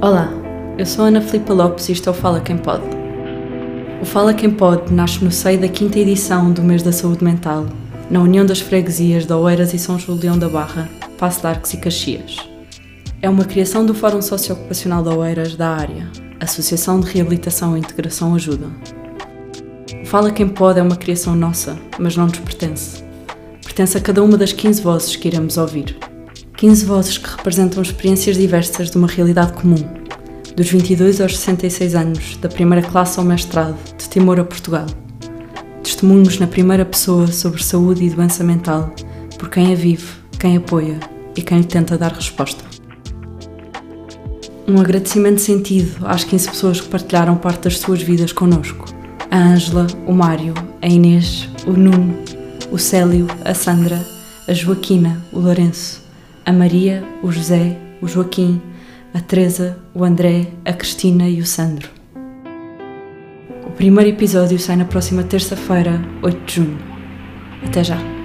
Olá, eu sou Ana Filipa Lopes e isto é Fala Quem Pode. O Fala Quem Pode nasce no seio da quinta edição do Mês da Saúde Mental, na União das Freguesias de Oeiras e São Julião da Barra, Passo de Arcos e Caxias. É uma criação do Fórum Socioocupacional de Oeiras da área, Associação de Reabilitação e Integração Ajuda. O Fala Quem Pode é uma criação nossa, mas não nos pertence. Pertence a cada uma das 15 vozes que iremos ouvir. 15 vozes que representam experiências diversas de uma realidade comum, dos 22 aos 66 anos, da primeira classe ao mestrado, de Timor a Portugal. Testemunhos na primeira pessoa sobre saúde e doença mental, por quem a vive, quem apoia e quem lhe tenta dar resposta. Um agradecimento sentido às 15 pessoas que partilharam parte das suas vidas connosco. A Ângela, o Mário, a Inês, o Nuno, o Célio, a Sandra, a Joaquina, o Lourenço, a Maria, o José, o Joaquim, a Teresa, o André, a Cristina e o Sandro. O primeiro episódio sai na próxima terça-feira, 8 de junho. Até já!